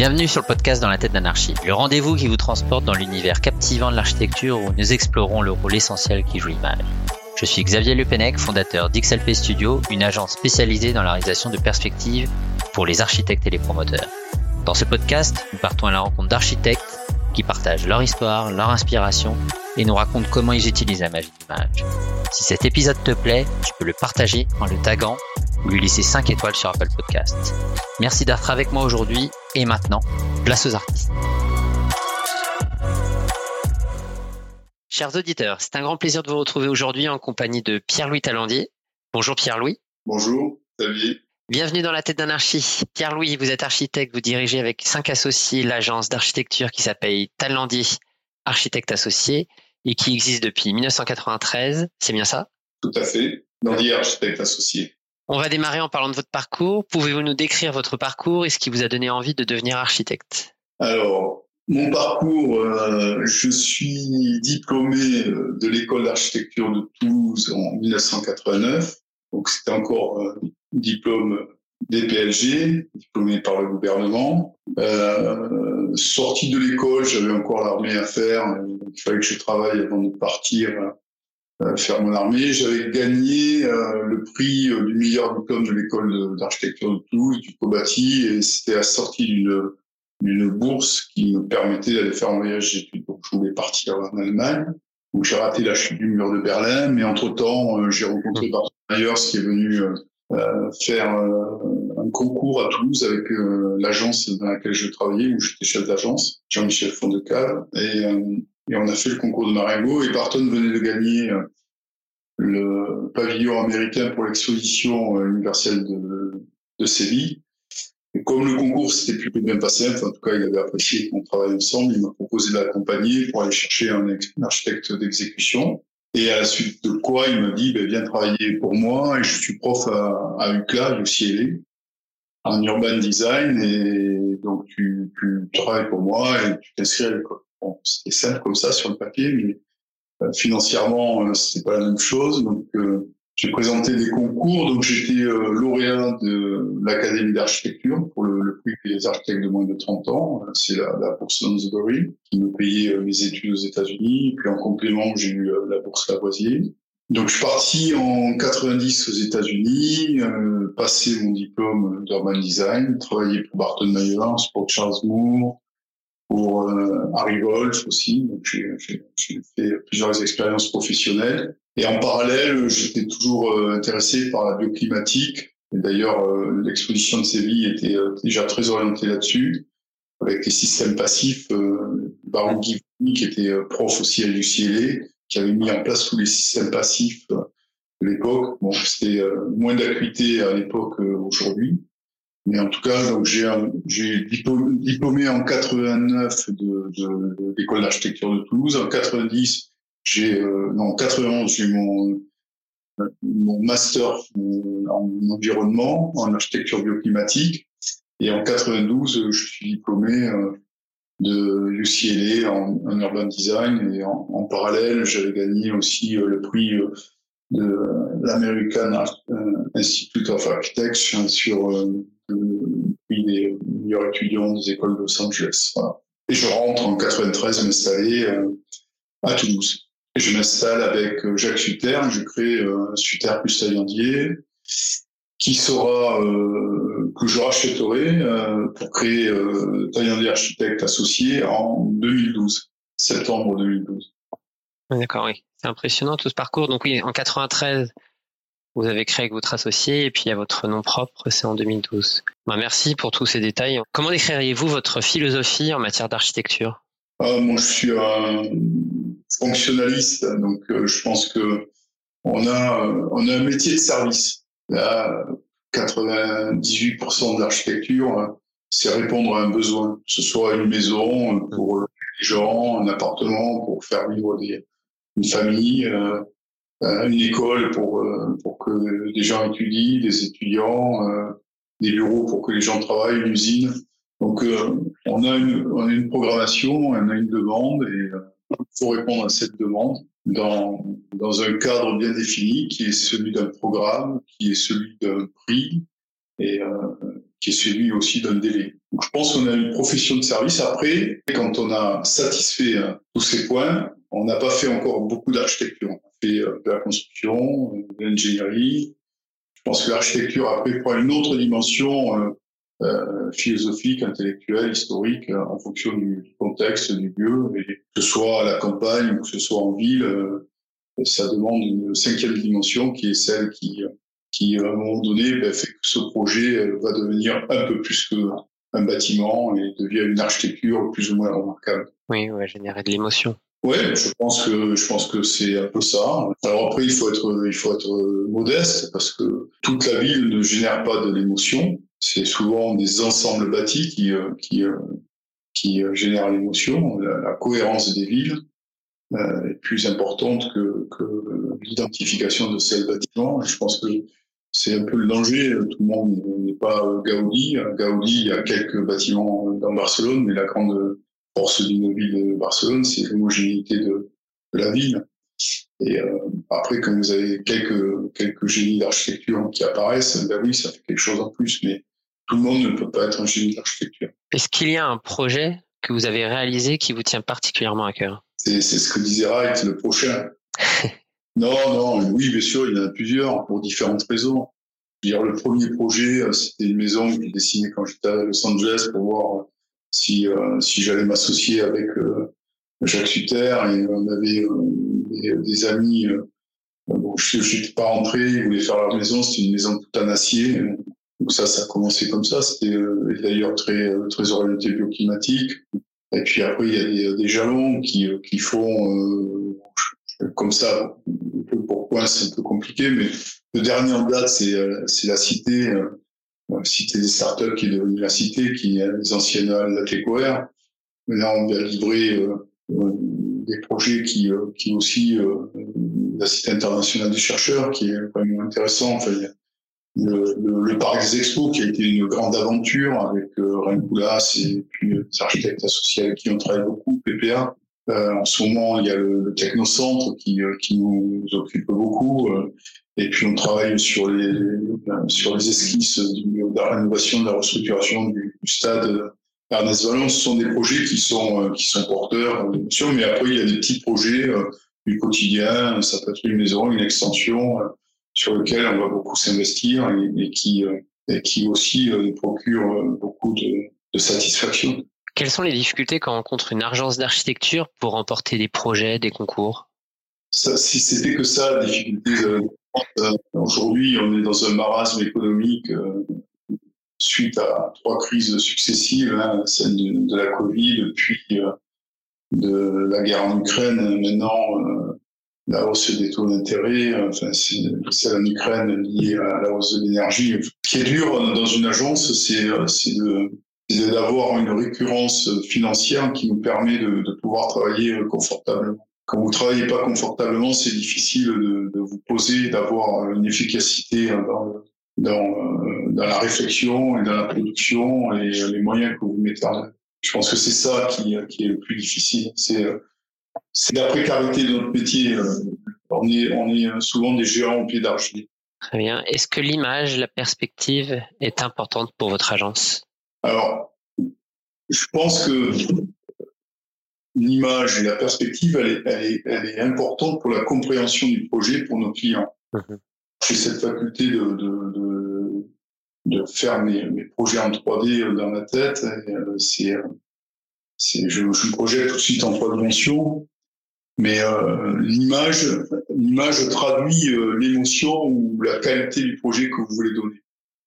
Bienvenue sur le podcast Dans la tête d'anarchie, le rendez-vous qui vous transporte dans l'univers captivant de l'architecture où nous explorons le rôle essentiel qui joue l'image. Je suis Xavier Lepenec, fondateur d'XLP Studio, une agence spécialisée dans la réalisation de perspectives pour les architectes et les promoteurs. Dans ce podcast, nous partons à la rencontre d'architectes qui partagent leur histoire, leur inspiration et nous racontent comment ils utilisent la magie d'image. Si cet épisode te plaît, tu peux le partager en le taguant ou lui laisser 5 étoiles sur Apple Podcast. Merci d'être avec moi aujourd'hui et maintenant, place aux artistes. Chers auditeurs, c'est un grand plaisir de vous retrouver aujourd'hui en compagnie de Pierre-Louis Talandier. Bonjour Pierre-Louis. Bonjour, salut. Bienvenue dans la tête d'anarchie. Pierre-Louis, vous êtes architecte, vous dirigez avec cinq associés l'agence d'architecture qui s'appelle Talandier Architecte Associé et qui existe depuis 1993. C'est bien ça? Tout à fait. Talandier Architecte Associé. On va démarrer en parlant de votre parcours. Pouvez-vous nous décrire votre parcours et ce qui vous a donné envie de devenir architecte? Alors, mon parcours, euh, je suis diplômé euh, de l'école d'architecture de Toulouse en 1989. Donc c'était encore un diplôme DPLG, diplômé par le gouvernement. Euh, sorti de l'école, j'avais encore l'armée à faire. Il fallait que je travaille avant de partir euh, faire mon armée. J'avais gagné euh, le prix euh, du meilleur diplôme de l'école d'architecture de Toulouse, du Cobati, et c'était assorti d'une d'une bourse qui me permettait d'aller faire un voyage d'études. Donc je voulais partir en Allemagne. Donc j'ai raté la chute du mur de Berlin, mais entre-temps, j'ai rencontré mmh. Barton Myers qui est venu euh, faire un concours à Toulouse avec l'agence dans laquelle je travaillais, où j'étais chef d'agence, Jean-Michel Fondecal, et et on a fait le concours de Marengo et Barton venait de gagner euh, le pavillon américain pour l'exposition euh, universelle de, Séville. Et comme le concours s'était plutôt bien passé, enfin, en tout cas, il avait apprécié qu'on travaille ensemble, il m'a proposé de l'accompagner pour aller chercher un, architecte d'exécution. Et à la suite de quoi, il m'a dit, ben, viens travailler pour moi. Et je suis prof à, à UCLA, UCLA, en urban design. Et donc, tu, tu travailles pour moi et tu t'inscris à l'école. Bon, c'était simple comme ça sur le papier, mais euh, financièrement, euh, c'était pas la même chose. Donc, euh, j'ai présenté des concours. Donc, j'étais lauréat de l'Académie d'architecture pour le, prix des architectes de moins de 30 ans. C'est la, la bourse Lansbury qui me payait mes études aux États-Unis. Puis en complément, j'ai eu la bourse Lavoisier. Donc, je suis parti en 90 aux États-Unis, euh, passé mon diplôme d'urban design, travaillé pour Barton Myers, pour Charles Moore, pour euh, Harry Wolf aussi. Donc j'ai fait plusieurs expériences professionnelles. Et en parallèle, j'étais toujours euh, intéressé par la bioclimatique. Et d'ailleurs, euh, l'exposition de Séville était euh, déjà très orientée là-dessus, avec les systèmes passifs. Euh, Baron qui était prof aussi à l'UCLA, qui avait mis en place tous les systèmes passifs de l'époque. Bon, c'était moins d'acuité à l'époque aujourd'hui. Mais en tout cas, donc j'ai j'ai diplômé en 89 de, de, l'école d'architecture de Toulouse. En 90, j'ai euh, non en 91 j'ai mon mon master en environnement, en architecture bioclimatique. Et en 92, je suis diplômé euh, de UCLA en, urban design. Et en, parallèle, j'avais gagné aussi euh, le prix de l'American Institute of Architects sur puis des meilleurs étudiants des écoles de Los Angeles. Et je rentre en 93 m'installer euh, à Toulouse. Et je m'installe avec euh, Jacques Sutter, je crée euh, Sutter plus Taillandier, qui sera euh, que je rachèterai euh, pour créer euh, Taillandier Architecte Associé en 2012, septembre 2012. D'accord, oui. C'est impressionnant tout ce parcours. Donc oui, en 93, vous avez créé avec votre associé et puis à votre nom propre, c'est en 2012. Ben, merci pour tous ces détails. Comment décririez-vous votre philosophie en matière d'architecture? Ah, Moi, je suis un fonctionnaliste, donc euh, je pense que on a, on a un métier de service. Là, 98% de l'architecture, c'est répondre à un besoin, que ce soit une maison pour les gens, un appartement pour faire vivre des, une famille, euh, euh, une école pour, euh, pour que des gens étudient, des étudiants, des bureaux pour que les gens travaillent, une usine. Donc, on, a une, on a une programmation, on a une demande et il faut répondre à cette demande dans, dans un cadre bien défini qui est celui d'un programme, qui est celui d'un prix et qui est celui aussi d'un délai. Donc, je pense qu'on a une profession de service. Après, quand on a satisfait tous ces points, on n'a pas fait encore beaucoup d'architecture. On a fait euh, de la construction, de l'ingénierie. Je pense que l'architecture après prend une autre dimension euh, euh, philosophique, intellectuelle, historique, euh, en fonction du contexte, du lieu, et que ce soit à la campagne ou que ce soit en ville, euh, ça demande une cinquième dimension qui est celle qui, qui à un moment donné, ben, fait que ce projet va devenir un peu plus qu'un bâtiment et devient une architecture plus ou moins remarquable. Oui, ouais, générer de l'émotion. Ouais, je pense que je pense que c'est un peu ça. Alors après, il faut être il faut être modeste parce que toute la ville ne génère pas de l'émotion c'est souvent des ensembles bâtis qui, euh, qui, euh, qui euh, génèrent l'émotion. La, cohérence des villes est plus importante que, que l'identification de ces bâtiments. Je pense que c'est un peu le danger. Tout le monde n'est pas Gaudi. Gaudi, il y a quelques bâtiments dans Barcelone, mais la grande force d'une ville de Barcelone, c'est l'homogénéité de, de, la ville. Et euh, après, quand vous avez quelques quelques génies d'architecture qui apparaissent, ben oui, ça fait quelque chose en plus. Mais tout le monde ne peut pas être un génie d'architecture. Est-ce qu'il y a un projet que vous avez réalisé qui vous tient particulièrement à cœur? C'est ce que disait Wright, le prochain. non, non, oui, bien sûr, il y en a plusieurs pour différentes raisons. Dire, le premier projet, euh, c'était une maison que j'ai dessinée quand j'étais à Los Angeles pour voir si, euh, si j'allais m'associer avec euh, Jacques Sutter et on avait des, amis. bon, je n'étais pas rentré, ils voulaient faire leur maison, c'était une maison toute en acier. Donc ça, ça a commencé comme ça. C'était euh, d'ailleurs très euh, très orienté bioclimatique. Et puis après, il y a des, des jalons qui euh, qui font comme ça. Pourquoi c'est un peu compliqué, mais le dernier en date, c'est la cité, cité des startups qui est la cité, qui est les anciennes la Tecoer. Là, on vient livrer des projets qui qui aussi la cité internationale des chercheurs, qui est vraiment intéressant. Enfin, le, le, le, parc des expos qui a été une grande aventure avec euh, Ren et puis les architectes associés qui ont travaillé beaucoup, PPA. Euh, en ce moment, il y a le, le Technocentre qui, euh, qui nous occupe beaucoup. Euh, et puis on travaille sur les sur les esquisses de la rénovation, de la restructuration du, du stade Ernest Vallon. Ce sont des projets qui sont qui sont porteurs d'émotion, mais après il y a des petits projets du quotidien. Ça peut être une maison, une extension sur lequel on va beaucoup s'investir et, qui, euh, et qui aussi euh, procure euh, beaucoup de, de satisfaction. Quelles sont les difficultés quand on rencontre une agence d'architecture pour remporter des projets, des concours? Ça, Si c'était que ça, la difficulté, aujourd'hui, on est dans un marasme économique suite à trois crises successives, hein, celle de, la Covid, puis de la guerre en Ukraine, maintenant la hausse des taux d'intérêt, enfin, c'est en Ukraine liée à la hausse de l'énergie. Ce qui est dur dans une agence, c'est d'avoir une récurrence financière qui nous permet de, de pouvoir travailler confortablement. Quand vous travaillez pas confortablement, c'est difficile de, de, vous poser, d'avoir une efficacité dans, dans, dans, la réflexion et dans la production et les moyens que vous mettez en œuvre. Je pense que c'est ça qui, qui est le plus difficile. C'est la précarité de notre métier. Euh, on est, on est souvent des géants au pied d'argile. Très bien. Est-ce que l'image, la perspective est importante pour votre agence? Alors, je pense que l'image et la perspective, elle est, elle, est, elle est, importante pour la compréhension du projet pour nos clients. Mmh. J'ai cette faculté de, de, de, de faire mes, mes, projets en 3D dans ma tête. Euh, c'est, je, je me projette tout de suite en trois dimensions. Mais euh, l'image, l'image traduit euh, l'émotion ou la qualité du projet que vous voulez donner.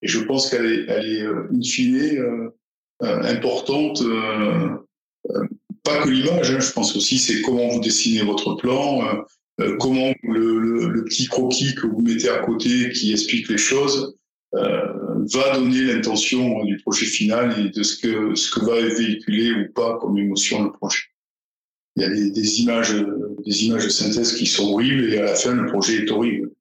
Et je pense qu'elle est, elle est in fine euh, importante. Pas que l'image, hein, je pense aussi c'est comment vous dessinez votre plan, comment le, le, le, petit croquis que vous mettez à côté qui explique les choses va donner l'intention du projet final et de ce que ce que va véhiculer ou pas comme émotion le projet il y a des, images, des images de synthèse qui sont horribles et à la fin le projet est horrible.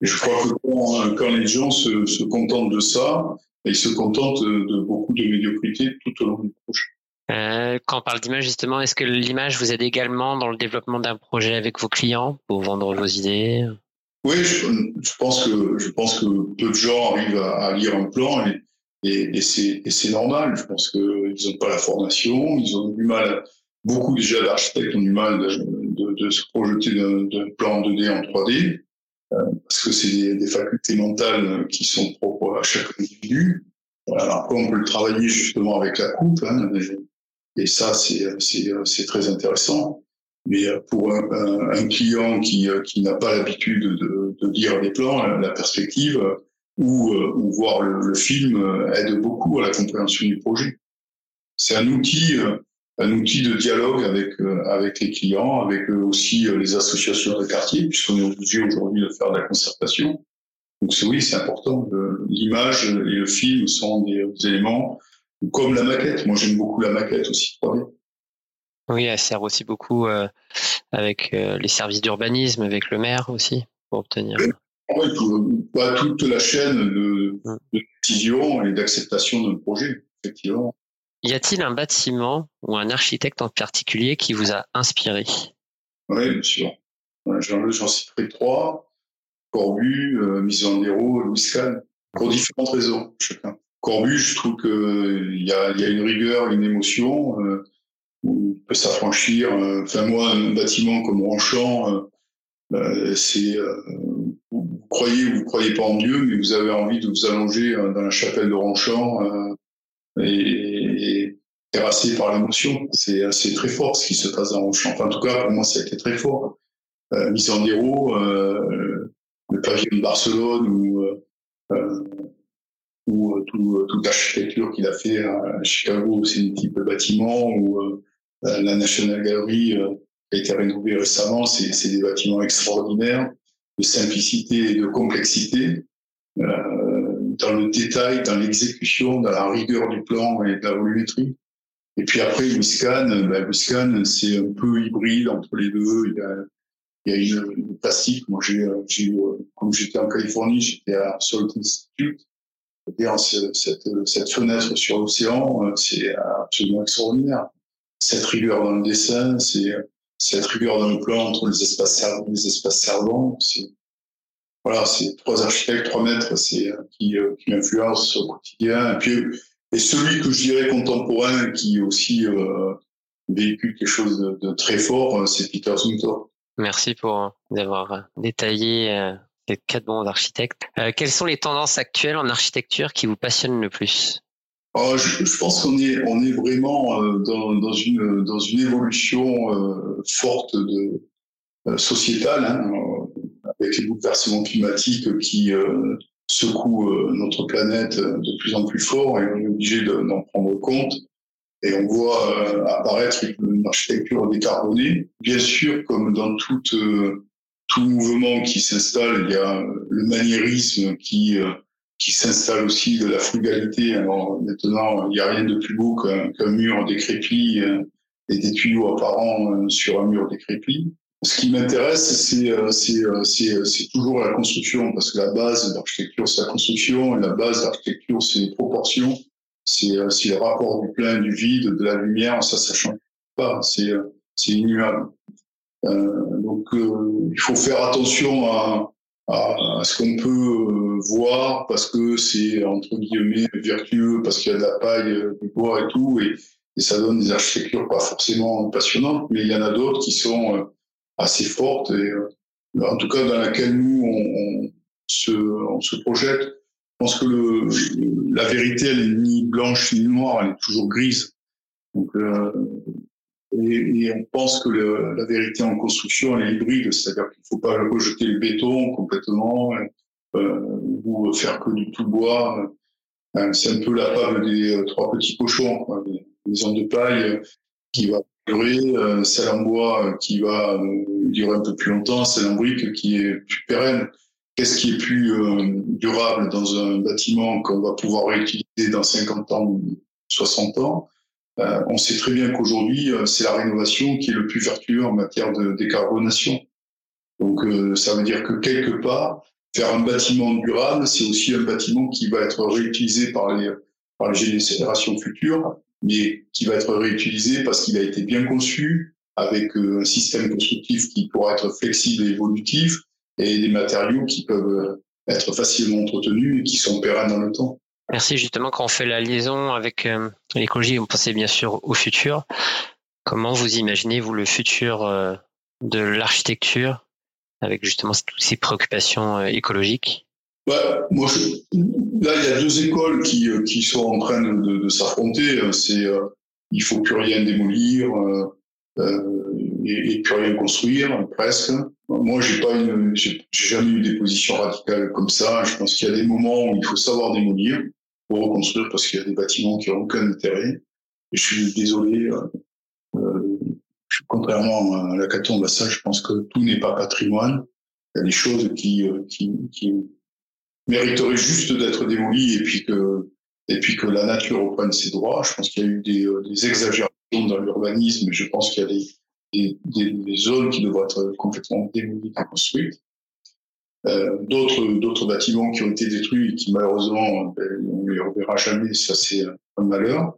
Je crois que quand, les gens se, se, contentent de ça, ils se contentent de beaucoup de médiocrité tout au long du projet. Euh, quand on parle d'image, justement, est-ce que l'image vous aide également dans le développement d'un projet avec vos clients pour vendre vos idées? Oui, je, pense que je pense que peu de gens arrivent à, lire un plan et, c'est normal. Je pense qu'ils n'ont pas la formation, ils ont du mal. Beaucoup déjà d'architectes ont du mal de, se projeter d'un plan 2D en 3D euh, parce que c'est des, facultés mentales qui sont propres à chaque individu. Alors on peut le travailler justement avec la coupe, hein, et ça c'est très intéressant. Mais euh, pour un, un, client qui, euh, qui n'a pas l'habitude de, de, lire les plans, la perspective ou, euh, ou voir le, le, film aide beaucoup à la compréhension du projet. C'est un outil, un outil de dialogue avec avec les clients, avec aussi les associations de quartier, puisqu'on est obligé aujourd'hui de faire de la concertation. Donc oui, c'est important. L'image et le film sont des, des comme la maquette. Moi, j'aime beaucoup la maquette aussi. Oui, elle sert aussi beaucoup euh, avec euh, les services d'urbanisme, avec le maire aussi, pour obtenir. Oui, pas toute la chaîne de, mmh. de décision et d'acceptation d'un projet, effectivement. Y a-t-il un bâtiment ou un architecte en particulier qui vous a inspiré? Oui, bien sûr. J'en citerai trois. Corbu, euh, Misandero, Louis Kahn, pour différentes raisons, chacun. Corbu, je trouve qu'il y a, y a une rigueur, une émotion. Euh, on peut s'affranchir. Euh, enfin, moi, un bâtiment comme Ronchamp, euh, euh, c'est vous croyez ou vous croyez pas en Dieu, mais vous avez envie de vous allonger dans la chapelle de Ronchamp et, terrassé par l'émotion. C'est assez très fort ce qui se passe dans Ronchamp. Enfin, en tout cas, pour moi, ça a été très fort. Euh, Misandero, euh, le pavillon de Barcelone ou euh, ou tout, toute l'architecture qu'il a fait à Chicago, c'est une type de bâtiment ou euh, la National Gallery euh, a été rénovée récemment. C'est des bâtiments extraordinaires de simplicité et de complexité euh, dans le détail, dans l'exécution, dans la rigueur du plan et de la volumétrie. Et puis après, Wiscan, ben, Wiscan, c'est un peu hybride entre les deux. Il y a, il y a une, une plastique. Moi, j'ai, comme j'étais en Californie, j'étais à Salt Institute. Cette, cette fenêtre sur l'océan, c'est absolument extraordinaire cette rigueur dans le dessin, c'est cette rigueur dans le plan entre les espaces servants, les espaces servants. C'est voilà, c'est trois architectes, trois maîtres, c'est qui, euh, qui m'influencent au quotidien. Et puis et celui que je dirais contemporain qui aussi euh, véhicule quelque chose de, de très fort, euh, c'est Peter Zumthor. Merci pour d'avoir détaillé quatre bons architectes. Euh, quelles sont les tendances actuelles en architecture qui vous passionnent le plus? Oh, je, pense qu'on est, vraiment euh, dans, une, évolution euh, forte sociétale, hein, avec les bouleversements climatiques qui secouent notre planète de plus en plus fort et on est obligé d'en prendre compte. Et on voit apparaître une architecture décarbonée. Bien sûr, comme dans toute, tout mouvement qui s'installe, il y a le maniérisme qui qui s'installe aussi de la frugalité. Alors maintenant, il n'y a rien de plus beau qu'un mur décrépit euh, et des tuyaux apparents euh, sur un mur décrépit. Ce qui m'intéresse, euh, c'est toujours la construction, parce que la base de l'architecture, c'est la construction, et la base de l'architecture, c'est les proportions, c'est le rapport du plein, du vide, de la lumière, ça, ça change pas, c'est immuable. Euh, donc, il faut faire attention à, à, ce qu'on peut euh, voir parce que c'est entre guillemets vertueux, parce qu'il y a de la paille, euh, du bois et tout, et, et, ça donne des architectures pas forcément passionnantes, mais il y en a d'autres qui sont euh, assez fortes et en tout cas dans laquelle nous on, on, se, on se projette. Je pense que le, la vérité elle est ni blanche ni noire, elle est toujours grise. Donc euh, et, on pense que la vérité en construction, elle est hybride, c'est-à-dire qu'il ne faut pas rejeter le béton complètement euh, ou faire que du tout bois. Euh, c'est un peu la fable des euh, trois petits cochons, quoi, maisons de paille euh, qui va durer, euh, celle en bois qui va durer un peu plus longtemps, celle en brique qui est plus pérenne. Qu'est-ce qui est plus durable dans un bâtiment qu'on va pouvoir réutiliser dans 50 ans ou 60 ans? Euh, on sait très bien qu'aujourd'hui, euh, c'est la rénovation qui est le plus vertueux en matière de décarbonation. Donc, euh, ça veut dire que quelque part, faire un bâtiment durable, c'est aussi un bâtiment qui va être réutilisé par les, par les générations futures, mais qui va être réutilisé parce qu'il a été bien conçu, avec un système constructif qui pourra être flexible et évolutif, et des matériaux qui peuvent être facilement entretenus et qui sont pérennes dans le temps. Merci justement quand on fait la liaison avec euh, l'écologie, on pensait bien sûr au futur. Comment vous imaginez vous le futur euh, de l'architecture avec justement toutes ces préoccupations euh, écologiques? Moi, Là, il y a deux écoles qui, qui sont en train de, s'affronter. C'est il faut plus rien démolir et, et, plus rien construire, presque. Moi, j'ai pas une, j'ai jamais eu des positions radicales comme ça. Je pense qu'il y a des moments où il faut savoir démolir pour reconstruire parce qu'il y a des bâtiments qui n'ont aucun intérêt. Je suis désolé, euh, euh contrairement à la Caton de je pense que tout n'est pas patrimoine. Il y a des choses qui, euh, qui, qui mériteraient juste d'être démolies et puis que et puis que la nature reprenne ses droits. Je pense qu'il y a eu des, euh, des exagérations dans l'urbanisme. Je pense qu'il y a des, des, des, zones qui devraient être complètement démolies et construites. Euh, d'autres bâtiments qui ont été détruits et qui malheureusement ben, on les reverra jamais ça c'est un malheur.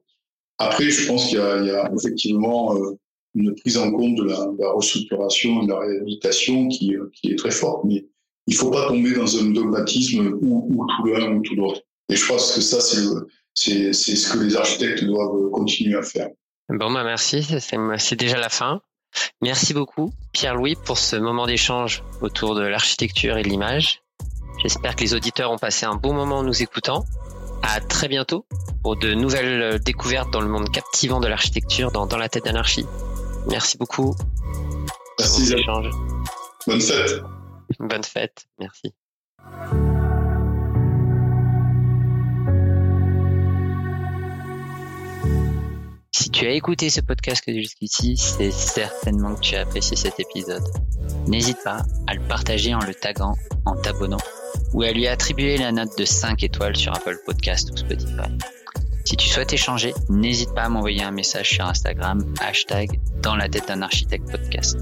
Après je pense qu'il y a, effectivement euh, une prise en compte de la, de restructuration de la réhabilitation qui, euh, qui est très forte. Mais il faut pas tomber dans un dogmatisme ou, ou tout l'un ou tout l'autre. Et je pense que ça c'est c'est ce que les architectes doivent continuer à faire. Bon bah merci. C'est déjà la fin Merci beaucoup, Pierre-Louis, pour ce moment d'échange autour de l'architecture et de l'image. J'espère que les auditeurs ont passé un bon moment en nous écoutant. À très bientôt pour de nouvelles découvertes dans le monde captivant de l'architecture dans, dans la tête d'anarchie. Merci beaucoup. Merci. Bonne fête. Bonne fête. Merci. Tu as écouté ce podcast jusqu'ici, c'est certainement que tu as apprécié cet épisode. N'hésite pas à le partager en le taguant, en t'abonnant ou à lui attribuer la note de 5 étoiles sur Apple Podcast ou Spotify. Si tu souhaites échanger, n'hésite pas à m'envoyer un message sur Instagram, hashtag dans la tête d'un architecte podcast.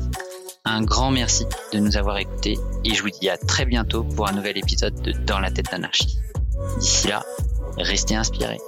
Un grand merci de nous avoir écoutés et je vous dis à très bientôt pour un nouvel épisode de Dans la tête d'un archi. D'ici là, restez inspirés.